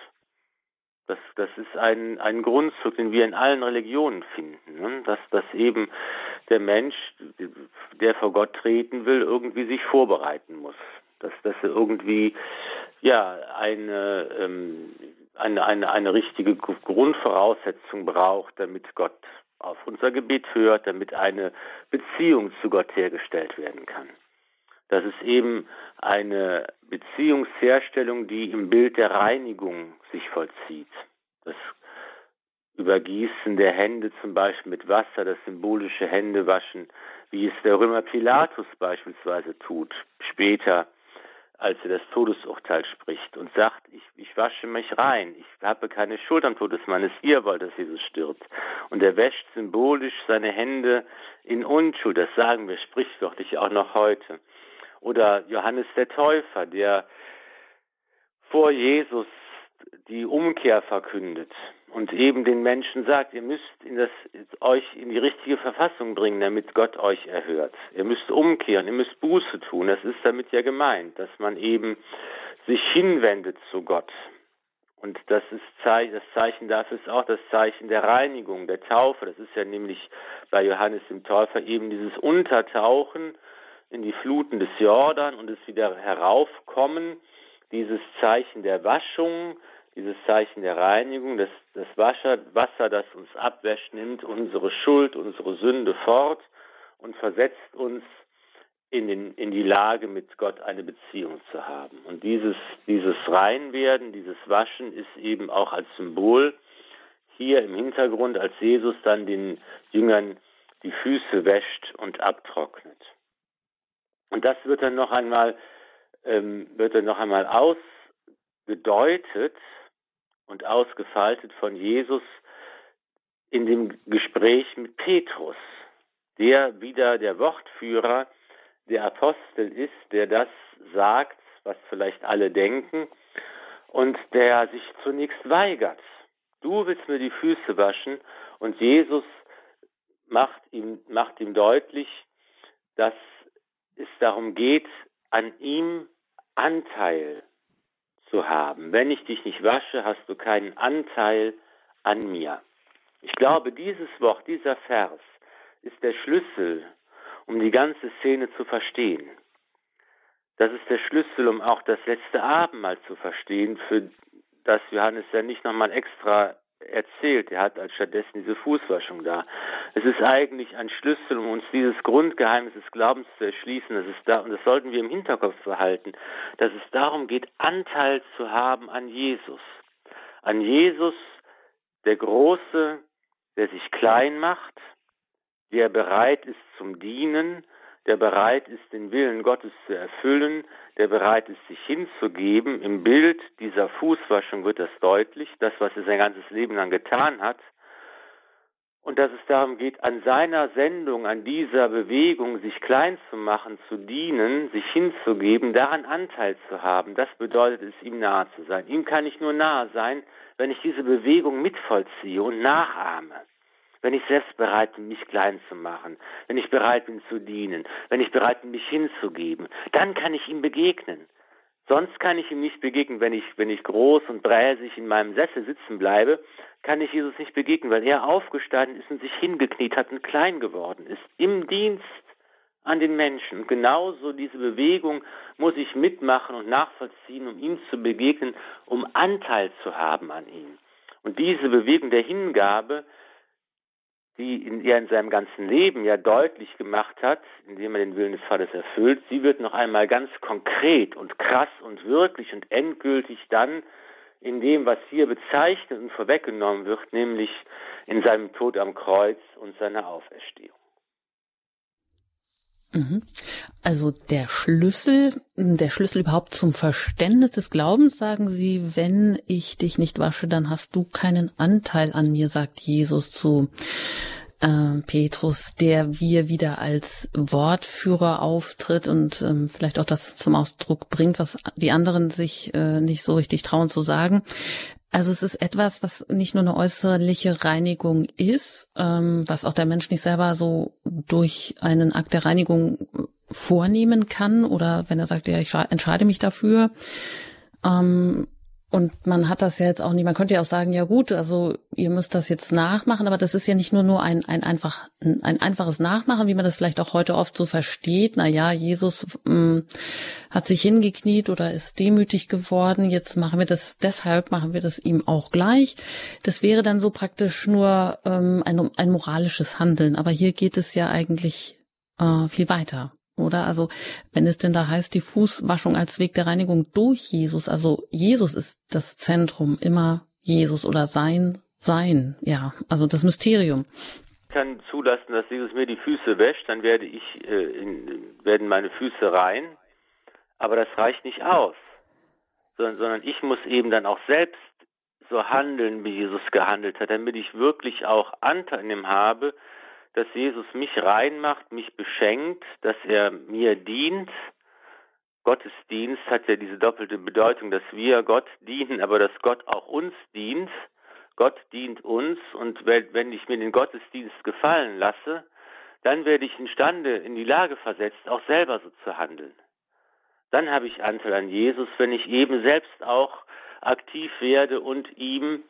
Das, das ist ein, ein Grundzug, den wir in allen Religionen finden, ne? dass, dass eben der Mensch, der vor Gott treten will, irgendwie sich vorbereiten muss. Dass, dass er irgendwie ja eine, ähm, eine, eine, eine richtige Grundvoraussetzung braucht, damit Gott auf unser Gebet hört, damit eine Beziehung zu Gott hergestellt werden kann. Das ist eben eine Beziehungsherstellung, die im Bild der Reinigung sich vollzieht. Das Übergießen der Hände zum Beispiel mit Wasser, das symbolische Händewaschen, wie es der Römer Pilatus beispielsweise tut, später, als er das Todesurteil spricht und sagt, ich, ich wasche mich rein, ich habe keine Schuld am Todesmannes, ihr wollt, dass Jesus stirbt. Und er wäscht symbolisch seine Hände in Unschuld, das sagen wir sprichwörtlich auch noch heute. Oder Johannes der Täufer, der vor Jesus die Umkehr verkündet und eben den Menschen sagt, ihr müsst in das, euch in die richtige Verfassung bringen, damit Gott euch erhört. Ihr müsst umkehren, ihr müsst Buße tun. Das ist damit ja gemeint, dass man eben sich hinwendet zu Gott. Und das ist das Zeichen dafür ist auch das Zeichen der Reinigung, der Taufe. Das ist ja nämlich bei Johannes dem Täufer eben dieses Untertauchen in die Fluten des Jordan und es wieder heraufkommen, dieses Zeichen der Waschung, dieses Zeichen der Reinigung, das, das Wasser, Wasser, das uns abwäscht, nimmt unsere Schuld, unsere Sünde fort und versetzt uns in, den, in die Lage, mit Gott eine Beziehung zu haben. Und dieses, dieses Reinwerden, dieses Waschen ist eben auch als Symbol hier im Hintergrund, als Jesus dann den Jüngern die Füße wäscht und abtrocknet. Und das wird dann noch einmal, ähm, wird dann noch einmal ausgedeutet und ausgefaltet von Jesus in dem Gespräch mit Petrus, der wieder der Wortführer der Apostel ist, der das sagt, was vielleicht alle denken, und der sich zunächst weigert. Du willst mir die Füße waschen, und Jesus macht ihm, macht ihm deutlich, dass es darum geht, an ihm Anteil zu haben. Wenn ich dich nicht wasche, hast du keinen Anteil an mir. Ich glaube, dieses Wort, dieser Vers ist der Schlüssel, um die ganze Szene zu verstehen. Das ist der Schlüssel, um auch das letzte Abendmahl zu verstehen, für das Johannes ja nicht nochmal extra erzählt. Er hat als stattdessen diese Fußwaschung da. Es ist eigentlich ein Schlüssel, um uns dieses Grundgeheimnis des Glaubens zu erschließen. Das ist da, und das sollten wir im Hinterkopf behalten, dass es darum geht, Anteil zu haben an Jesus. An Jesus, der Große, der sich klein macht, der bereit ist zum Dienen, der bereit ist, den Willen Gottes zu erfüllen, der bereit ist, sich hinzugeben. Im Bild dieser Fußwaschung wird das deutlich, das, was er sein ganzes Leben lang getan hat. Und dass es darum geht, an seiner Sendung, an dieser Bewegung, sich klein zu machen, zu dienen, sich hinzugeben, daran Anteil zu haben, das bedeutet es, ihm nahe zu sein. Ihm kann ich nur nahe sein, wenn ich diese Bewegung mitvollziehe und nachahme wenn ich selbst bereit bin, mich klein zu machen, wenn ich bereit bin zu dienen, wenn ich bereit bin, mich hinzugeben, dann kann ich ihm begegnen. Sonst kann ich ihm nicht begegnen, wenn ich, wenn ich groß und bräsig in meinem Sessel sitzen bleibe, kann ich Jesus nicht begegnen, weil er aufgestanden ist und sich hingekniet hat und klein geworden ist. Im Dienst an den Menschen. Und genauso diese Bewegung muss ich mitmachen und nachvollziehen, um ihm zu begegnen, um Anteil zu haben an ihm. Und diese Bewegung der Hingabe die er in seinem ganzen Leben ja deutlich gemacht hat, indem er den Willen des Vaters erfüllt, sie wird noch einmal ganz konkret und krass und wirklich und endgültig dann in dem, was hier bezeichnet und vorweggenommen wird, nämlich in seinem Tod am Kreuz und seiner Auferstehung. Mhm. Also der Schlüssel, der Schlüssel überhaupt zum Verständnis des Glaubens, sagen Sie, wenn ich dich nicht wasche, dann hast du keinen Anteil an mir, sagt Jesus zu äh, Petrus, der wir wieder als Wortführer auftritt und ähm, vielleicht auch das zum Ausdruck bringt, was die anderen sich äh, nicht so richtig trauen zu sagen. Also es ist etwas, was nicht nur eine äußerliche Reinigung ist, ähm, was auch der Mensch nicht selber so durch einen Akt der Reinigung vornehmen kann oder wenn er sagt, ja, ich entscheide mich dafür, ähm, und man hat das ja jetzt auch nicht, man könnte ja auch sagen, ja gut, also ihr müsst das jetzt nachmachen, aber das ist ja nicht nur nur ein, ein einfach, ein einfaches Nachmachen, wie man das vielleicht auch heute oft so versteht. Na ja, Jesus mh, mm, hat sich hingekniet oder ist demütig geworden. Jetzt machen wir das, deshalb machen wir das ihm auch gleich. Das wäre dann so praktisch nur ähm, ein, ein moralisches Handeln. Aber hier geht es ja eigentlich äh, viel weiter oder? Also wenn es denn da heißt, die Fußwaschung als Weg der Reinigung durch Jesus, also Jesus ist das Zentrum, immer Jesus oder sein, sein, ja, also das Mysterium. Ich kann zulassen, dass Jesus mir die Füße wäscht, dann werde ich, äh, in, werden meine Füße rein, aber das reicht nicht aus, sondern, sondern ich muss eben dann auch selbst so handeln, wie Jesus gehandelt hat, damit ich wirklich auch Anteil in ihm habe, dass Jesus mich reinmacht, mich beschenkt, dass er mir dient. Gottesdienst hat ja diese doppelte Bedeutung, dass wir Gott dienen, aber dass Gott auch uns dient. Gott dient uns und wenn ich mir den Gottesdienst gefallen lasse, dann werde ich imstande, in die Lage versetzt, auch selber so zu handeln. Dann habe ich Anteil an Jesus, wenn ich eben selbst auch aktiv werde und ihm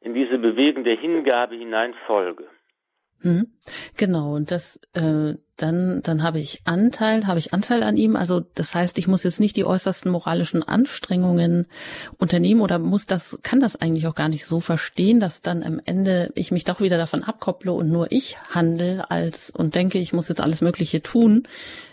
in diese Bewegung der Hingabe hinein folge. Mhm. Genau, und das äh, dann dann habe ich Anteil, habe ich Anteil an ihm. Also das heißt, ich muss jetzt nicht die äußersten moralischen Anstrengungen unternehmen oder muss das, kann das eigentlich auch gar nicht so verstehen, dass dann am Ende ich mich doch wieder davon abkopple und nur ich handle als und denke, ich muss jetzt alles Mögliche tun,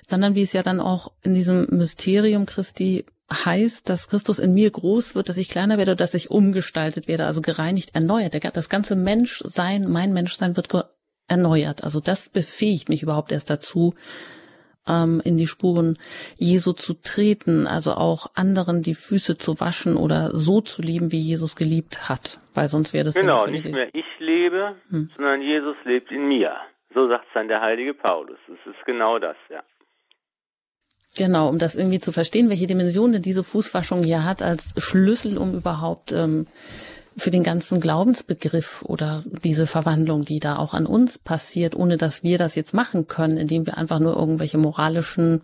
sondern wie es ja dann auch in diesem Mysterium Christi heißt, dass Christus in mir groß wird, dass ich kleiner werde, dass ich umgestaltet werde, also gereinigt, erneuert. Das ganze Menschsein, mein Menschsein wird erneuert. Also das befähigt mich überhaupt erst dazu, ähm, in die Spuren Jesu zu treten, also auch anderen die Füße zu waschen oder so zu lieben, wie Jesus geliebt hat. Weil sonst wäre das genau nicht mehr ich lebe, hm. sondern Jesus lebt in mir. So sagt es dann der heilige Paulus. Es ist genau das, ja. Genau, um das irgendwie zu verstehen, welche Dimension denn diese Fußwaschung hier hat als Schlüssel, um überhaupt ähm, für den ganzen Glaubensbegriff oder diese Verwandlung, die da auch an uns passiert, ohne dass wir das jetzt machen können, indem wir einfach nur irgendwelche moralischen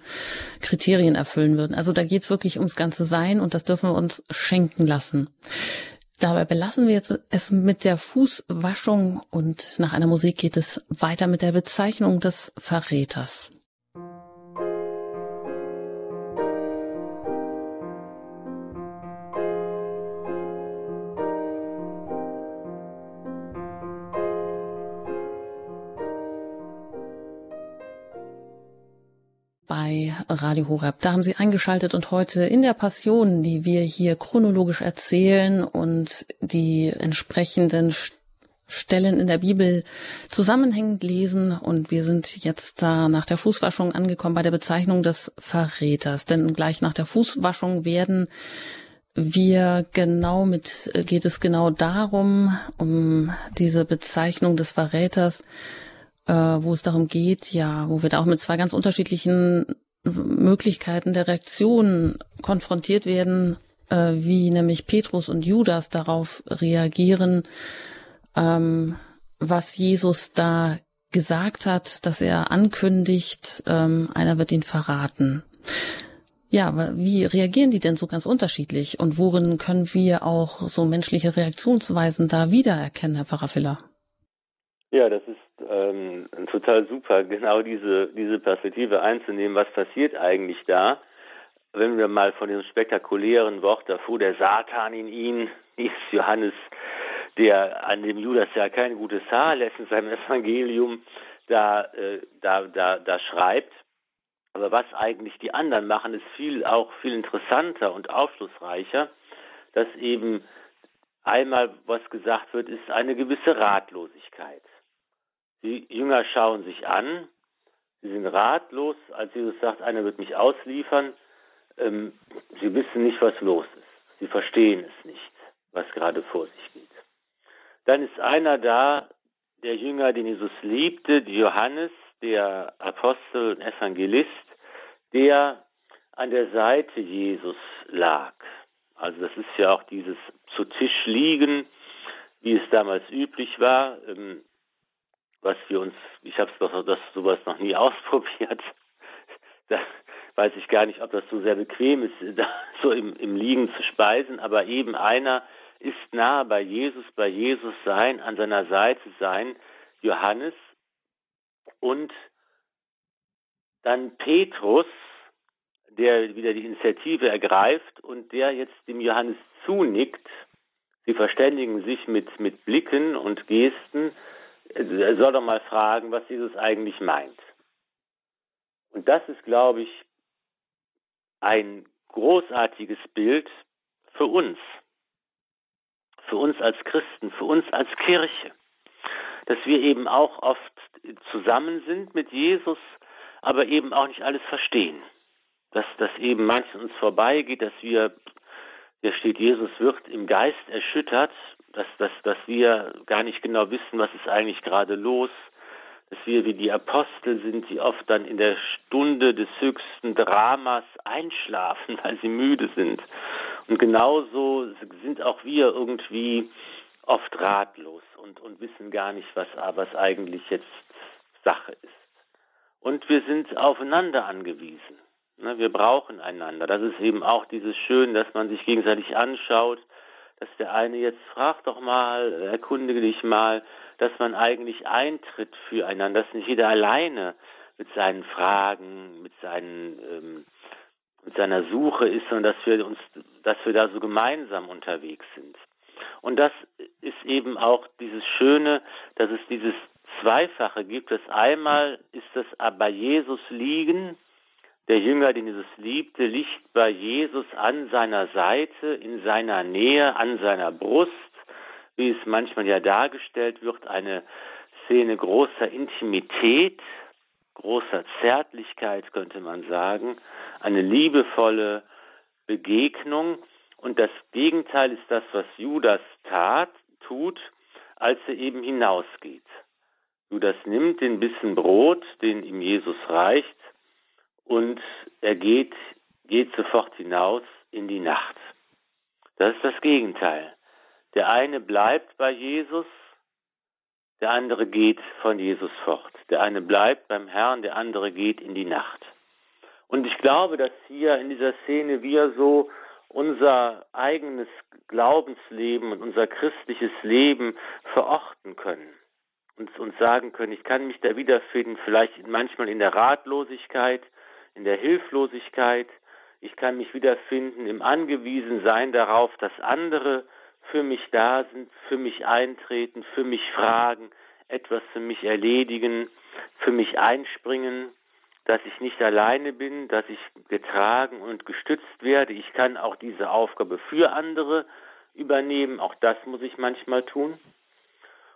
Kriterien erfüllen würden. Also da geht's wirklich ums ganze Sein und das dürfen wir uns schenken lassen. Dabei belassen wir jetzt es mit der Fußwaschung und nach einer Musik geht es weiter mit der Bezeichnung des Verräters. Radio Horeb. Da haben Sie eingeschaltet und heute in der Passion, die wir hier chronologisch erzählen und die entsprechenden Stellen in der Bibel zusammenhängend lesen und wir sind jetzt da nach der Fußwaschung angekommen bei der Bezeichnung des Verräters, denn gleich nach der Fußwaschung werden wir genau mit, geht es genau darum, um diese Bezeichnung des Verräters, äh, wo es darum geht, ja, wo wir da auch mit zwei ganz unterschiedlichen Möglichkeiten der Reaktion konfrontiert werden, äh, wie nämlich Petrus und Judas darauf reagieren, ähm, was Jesus da gesagt hat, dass er ankündigt, ähm, einer wird ihn verraten. Ja, aber wie reagieren die denn so ganz unterschiedlich und worin können wir auch so menschliche Reaktionsweisen da wiedererkennen, Herr Pfarrer Filler? Ja, das ist ähm, total super, *laughs* genau diese, diese Perspektive einzunehmen. Was passiert eigentlich da? Wenn wir mal von dem spektakulären Wort, da fuhr der Satan in ihn, *laughs* hieß Johannes, der an dem Judas ja kein gutes Haar lässt in seinem *laughs* Evangelium, da, äh, da, da, da schreibt. Aber was eigentlich die anderen machen, ist viel, auch viel interessanter und aufschlussreicher, dass eben einmal was gesagt wird, ist eine gewisse Ratlosigkeit. Die Jünger schauen sich an, Sie sind ratlos, als Jesus sagt, einer wird mich ausliefern. Ähm, sie wissen nicht, was los ist. Sie verstehen es nicht, was gerade vor sich geht. Dann ist einer da, der Jünger, den Jesus liebte, Johannes, der Apostel und Evangelist, der an der Seite Jesus lag. Also das ist ja auch dieses zu Tisch liegen, wie es damals üblich war, was wir uns, ich habe doch das sowas noch nie *laughs* ausprobiert. Da weiß ich gar nicht, ob das so sehr bequem ist, *laughs* da so im, im Liegen zu speisen, aber eben einer ist nahe bei Jesus, bei Jesus sein, an seiner Seite sein, Johannes und dann Petrus, der wieder die Initiative ergreift und der jetzt dem Johannes zunickt. Sie verständigen sich mit, mit Blicken und Gesten. Er soll doch mal fragen, was Jesus eigentlich meint. Und das ist, glaube ich, ein großartiges Bild für uns, für uns als Christen, für uns als Kirche, dass wir eben auch oft zusammen sind mit Jesus, aber eben auch nicht alles verstehen. Dass das eben manches uns vorbeigeht, dass wir, hier steht, Jesus wird im Geist erschüttert, dass, dass, dass wir gar nicht genau wissen, was ist eigentlich gerade los, dass wir wie die Apostel sind, die oft dann in der Stunde des höchsten Dramas einschlafen, *laughs* weil sie müde sind. Und genauso sind auch wir irgendwie oft ratlos und, und wissen gar nicht, was, was eigentlich jetzt Sache ist. Und wir sind aufeinander angewiesen. Ne, wir brauchen einander. Das ist eben auch dieses Schön, dass man sich gegenseitig anschaut, dass der eine jetzt fragt doch mal, erkundige dich mal, dass man eigentlich eintritt füreinander, dass nicht jeder alleine mit seinen Fragen, mit seinen ähm, mit seiner Suche ist, sondern dass wir uns, dass wir da so gemeinsam unterwegs sind. Und das ist eben auch dieses Schöne, dass es dieses Zweifache gibt. Das einmal ist das bei Jesus liegen, der Jünger, den Jesus liebte, liegt bei Jesus an seiner Seite, in seiner Nähe, an seiner Brust, wie es manchmal ja dargestellt wird, eine Szene großer Intimität, großer Zärtlichkeit, könnte man sagen, eine liebevolle Begegnung. Und das Gegenteil ist das, was Judas tat, tut, als er eben hinausgeht. Judas nimmt den Bissen Brot, den ihm Jesus reicht, und er geht, geht sofort hinaus in die Nacht. Das ist das Gegenteil. Der eine bleibt bei Jesus, der andere geht von Jesus fort. Der eine bleibt beim Herrn, der andere geht in die Nacht. Und ich glaube, dass hier in dieser Szene wir so unser eigenes Glaubensleben und unser christliches Leben verorten können und uns sagen können, ich kann mich da wiederfinden, vielleicht manchmal in der Ratlosigkeit, in der Hilflosigkeit. Ich kann mich wiederfinden im Angewiesensein darauf, dass andere für mich da sind, für mich eintreten, für mich fragen, etwas für mich erledigen, für mich einspringen, dass ich nicht alleine bin, dass ich getragen und gestützt werde. Ich kann auch diese Aufgabe für andere übernehmen. Auch das muss ich manchmal tun.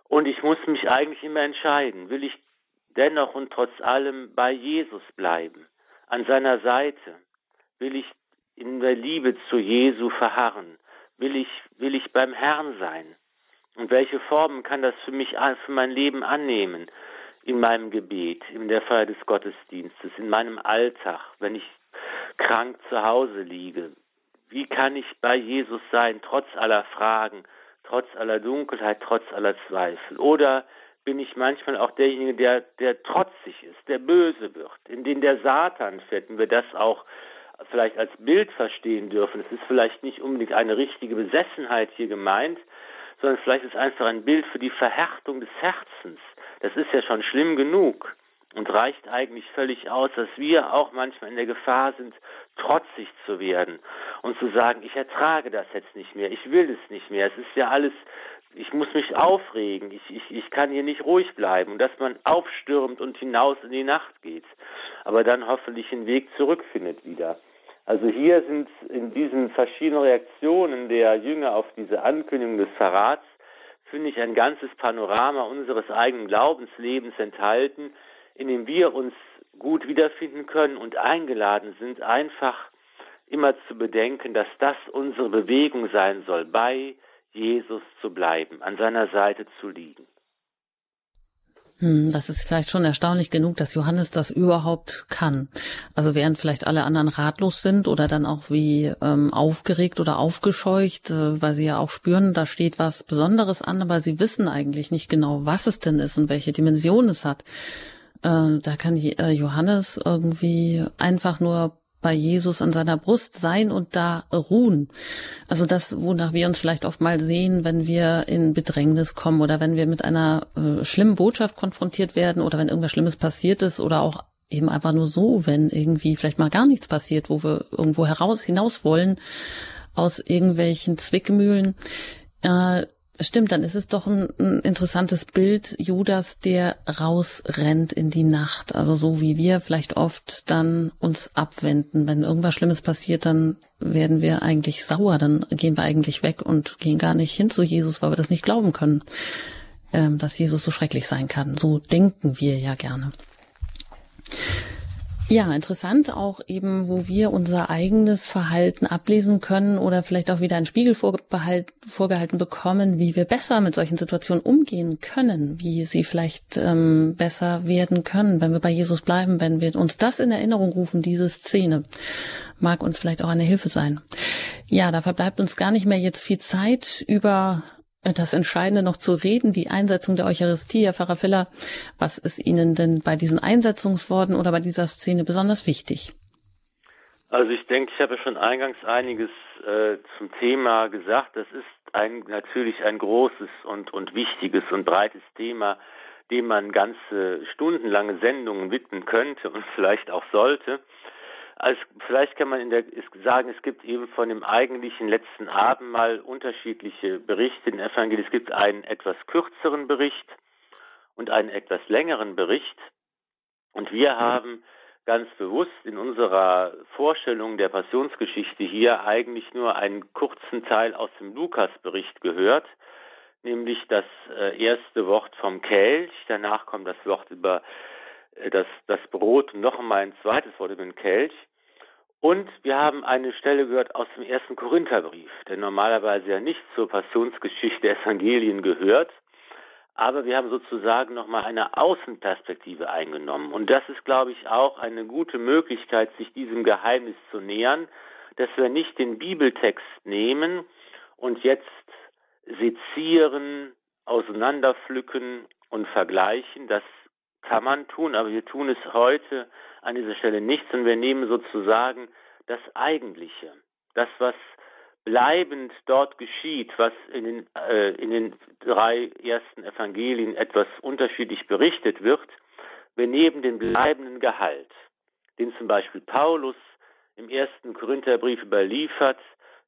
Und ich muss mich eigentlich immer entscheiden, will ich dennoch und trotz allem bei Jesus bleiben? An seiner Seite? Will ich in der Liebe zu Jesu verharren? Will ich, will ich beim Herrn sein? Und welche Formen kann das für mich, für mein Leben annehmen? In meinem Gebet, in der Feier des Gottesdienstes, in meinem Alltag, wenn ich krank zu Hause liege. Wie kann ich bei Jesus sein, trotz aller Fragen, trotz aller Dunkelheit, trotz aller Zweifel? Oder bin ich manchmal auch derjenige, der, der trotzig ist, der böse wird, in den der Satan fährt, wenn wir das auch vielleicht als Bild verstehen dürfen. Es ist vielleicht nicht unbedingt eine richtige Besessenheit hier gemeint, sondern vielleicht ist einfach ein Bild für die Verhärtung des Herzens. Das ist ja schon schlimm genug und reicht eigentlich völlig aus, dass wir auch manchmal in der Gefahr sind, trotzig zu werden und zu sagen, ich ertrage das jetzt nicht mehr, ich will es nicht mehr. Es ist ja alles ich muss mich aufregen, ich, ich, ich kann hier nicht ruhig bleiben, dass man aufstürmt und hinaus in die Nacht geht, aber dann hoffentlich einen Weg zurückfindet wieder. Also hier sind in diesen verschiedenen Reaktionen der Jünger auf diese Ankündigung des Verrats, finde ich, ein ganzes Panorama unseres eigenen Glaubenslebens enthalten, in dem wir uns gut wiederfinden können und eingeladen sind, einfach immer zu bedenken, dass das unsere Bewegung sein soll, bei Jesus zu bleiben, an seiner Seite zu liegen. Hm, das ist vielleicht schon erstaunlich genug, dass Johannes das überhaupt kann. Also während vielleicht alle anderen ratlos sind oder dann auch wie ähm, aufgeregt oder aufgescheucht, äh, weil sie ja auch spüren, da steht was Besonderes an, aber sie wissen eigentlich nicht genau, was es denn ist und welche Dimension es hat. Äh, da kann äh, Johannes irgendwie einfach nur bei Jesus an seiner Brust sein und da ruhen. Also das, wonach wir uns vielleicht oft mal sehen, wenn wir in Bedrängnis kommen oder wenn wir mit einer äh, schlimmen Botschaft konfrontiert werden oder wenn irgendwas Schlimmes passiert ist oder auch eben einfach nur so, wenn irgendwie vielleicht mal gar nichts passiert, wo wir irgendwo heraus hinaus wollen aus irgendwelchen Zwickmühlen. Äh, Stimmt, dann ist es doch ein, ein, interessantes Bild, Judas, der rausrennt in die Nacht. Also so wie wir vielleicht oft dann uns abwenden. Wenn irgendwas Schlimmes passiert, dann werden wir eigentlich sauer, dann gehen wir eigentlich weg und gehen gar nicht hin zu Jesus, weil wir das nicht glauben können, ähm, dass Jesus so schrecklich sein kann. So denken wir ja gerne. Ja, interessant auch eben, wo wir unser eigenes Verhalten ablesen können oder vielleicht auch wieder einen Spiegel vorgehalten bekommen, wie wir besser mit solchen Situationen umgehen können, wie sie vielleicht ähm, besser werden können, wenn wir bei Jesus bleiben, wenn wir uns das in Erinnerung rufen, diese Szene, mag uns vielleicht auch eine Hilfe sein. Ja, da verbleibt uns gar nicht mehr jetzt viel Zeit über das Entscheidende noch zu reden, die Einsetzung der Eucharistie, Herr Pfarrer Filler. Was ist Ihnen denn bei diesen Einsetzungsworten oder bei dieser Szene besonders wichtig? Also ich denke, ich habe schon eingangs einiges äh, zum Thema gesagt. Das ist ein, natürlich ein großes und, und wichtiges und breites Thema, dem man ganze stundenlange Sendungen widmen könnte und vielleicht auch sollte. Also vielleicht kann man in der, sagen, es gibt eben von dem eigentlichen letzten Abendmahl unterschiedliche Berichte in Evangelien. Es gibt einen etwas kürzeren Bericht und einen etwas längeren Bericht. Und wir haben ganz bewusst in unserer Vorstellung der Passionsgeschichte hier eigentlich nur einen kurzen Teil aus dem Lukasbericht gehört, nämlich das äh, erste Wort vom Kelch, danach kommt das Wort über äh, das, das Brot und noch einmal ein zweites Wort über den Kelch. Und wir haben eine Stelle gehört aus dem ersten Korintherbrief, der normalerweise ja nicht zur Passionsgeschichte der Evangelien gehört. Aber wir haben sozusagen nochmal eine Außenperspektive eingenommen. Und das ist, glaube ich, auch eine gute Möglichkeit, sich diesem Geheimnis zu nähern, dass wir nicht den Bibeltext nehmen und jetzt sezieren, auseinanderpflücken und vergleichen. Das kann man tun, aber wir tun es heute an dieser Stelle nicht, sondern wir nehmen sozusagen das Eigentliche, das, was bleibend dort geschieht, was in den, äh, in den drei ersten Evangelien etwas unterschiedlich berichtet wird, wir nehmen den bleibenden Gehalt, den zum Beispiel Paulus im ersten Korintherbrief überliefert,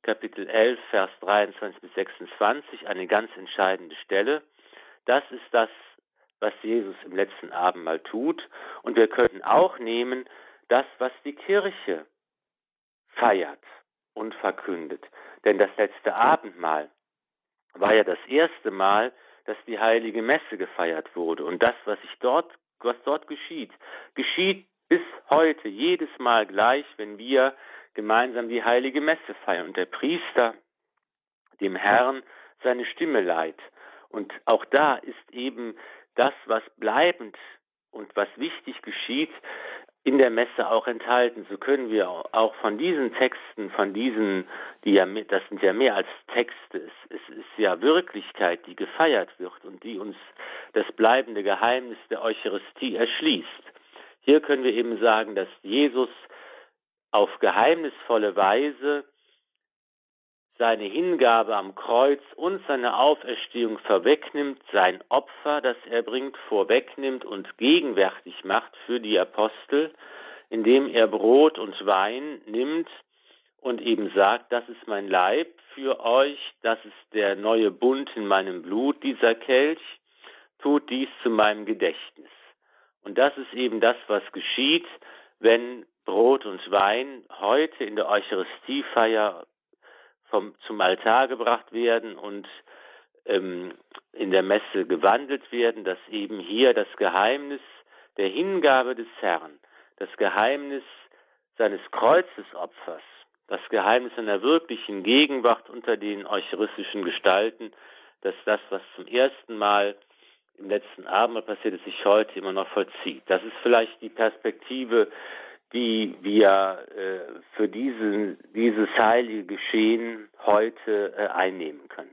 Kapitel 11, Vers 23 bis 26, eine ganz entscheidende Stelle. Das ist das, was Jesus im letzten Abendmahl tut. Und wir könnten auch nehmen das, was die Kirche feiert und verkündet. Denn das letzte Abendmahl war ja das erste Mal, dass die heilige Messe gefeiert wurde. Und das, was sich dort, was dort geschieht, geschieht bis heute jedes Mal gleich, wenn wir gemeinsam die heilige Messe feiern und der Priester dem Herrn seine Stimme leiht. Und auch da ist eben das, was bleibend und was wichtig geschieht, in der Messe auch enthalten. So können wir auch von diesen Texten, von diesen, die ja, das sind ja mehr als Texte, es, es ist ja Wirklichkeit, die gefeiert wird und die uns das bleibende Geheimnis der Eucharistie erschließt. Hier können wir eben sagen, dass Jesus auf geheimnisvolle Weise seine Hingabe am Kreuz und seine Auferstehung vorwegnimmt, sein Opfer, das er bringt, vorwegnimmt und gegenwärtig macht für die Apostel, indem er Brot und Wein nimmt und eben sagt, das ist mein Leib für euch, das ist der neue Bund in meinem Blut, dieser Kelch, tut dies zu meinem Gedächtnis. Und das ist eben das, was geschieht, wenn Brot und Wein heute in der Eucharistiefeier vom, zum Altar gebracht werden und ähm, in der Messe gewandelt werden, dass eben hier das Geheimnis der Hingabe des Herrn, das Geheimnis seines Kreuzesopfers, das Geheimnis einer wirklichen Gegenwart unter den eucharistischen Gestalten, dass das, was zum ersten Mal im letzten Abend passiert ist, sich heute immer noch vollzieht. Das ist vielleicht die Perspektive, die wir äh, für diesen, dieses heilige Geschehen heute äh, einnehmen können.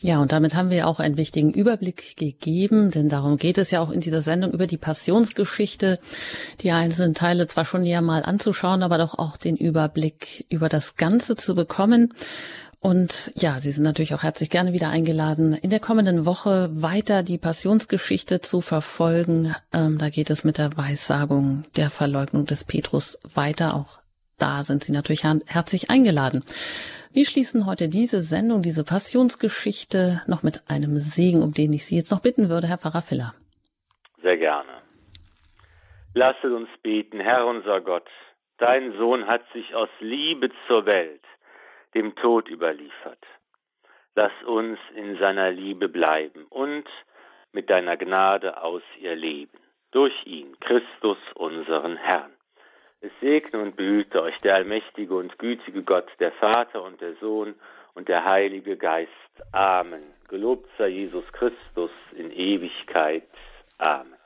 Ja, und damit haben wir auch einen wichtigen Überblick gegeben, denn darum geht es ja auch in dieser Sendung über die Passionsgeschichte, die einzelnen Teile zwar schon näher mal anzuschauen, aber doch auch den Überblick über das Ganze zu bekommen. Und ja, Sie sind natürlich auch herzlich gerne wieder eingeladen, in der kommenden Woche weiter die Passionsgeschichte zu verfolgen. Ähm, da geht es mit der Weissagung der Verleugnung des Petrus weiter. Auch da sind Sie natürlich herzlich eingeladen. Wir schließen heute diese Sendung, diese Passionsgeschichte noch mit einem Segen, um den ich Sie jetzt noch bitten würde, Herr Pfarrer Filler. Sehr gerne. Lasset uns beten, Herr unser Gott. Dein Sohn hat sich aus Liebe zur Welt dem Tod überliefert. Lass uns in seiner Liebe bleiben und mit deiner Gnade aus ihr leben. Durch ihn, Christus, unseren Herrn. Es segne und behüte euch der allmächtige und gütige Gott, der Vater und der Sohn und der Heilige Geist. Amen. Gelobt sei Jesus Christus in Ewigkeit. Amen.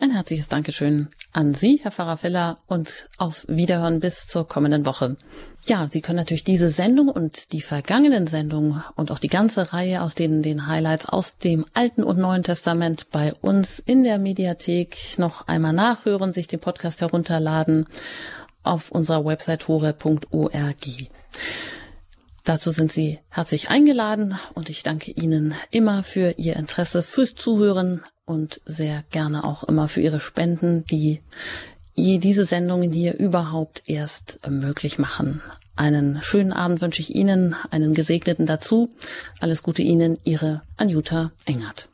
Ein herzliches Dankeschön an Sie, Herr Pfarrer Filler, und auf Wiederhören bis zur kommenden Woche. Ja, Sie können natürlich diese Sendung und die vergangenen Sendungen und auch die ganze Reihe aus denen den Highlights aus dem Alten und Neuen Testament bei uns in der Mediathek noch einmal nachhören, sich den Podcast herunterladen auf unserer Website hore.org. Dazu sind Sie herzlich eingeladen und ich danke Ihnen immer für Ihr Interesse, fürs Zuhören und sehr gerne auch immer für Ihre Spenden, die diese Sendungen hier überhaupt erst möglich machen. Einen schönen Abend wünsche ich Ihnen, einen gesegneten dazu. Alles Gute Ihnen, Ihre Anjuta Engert.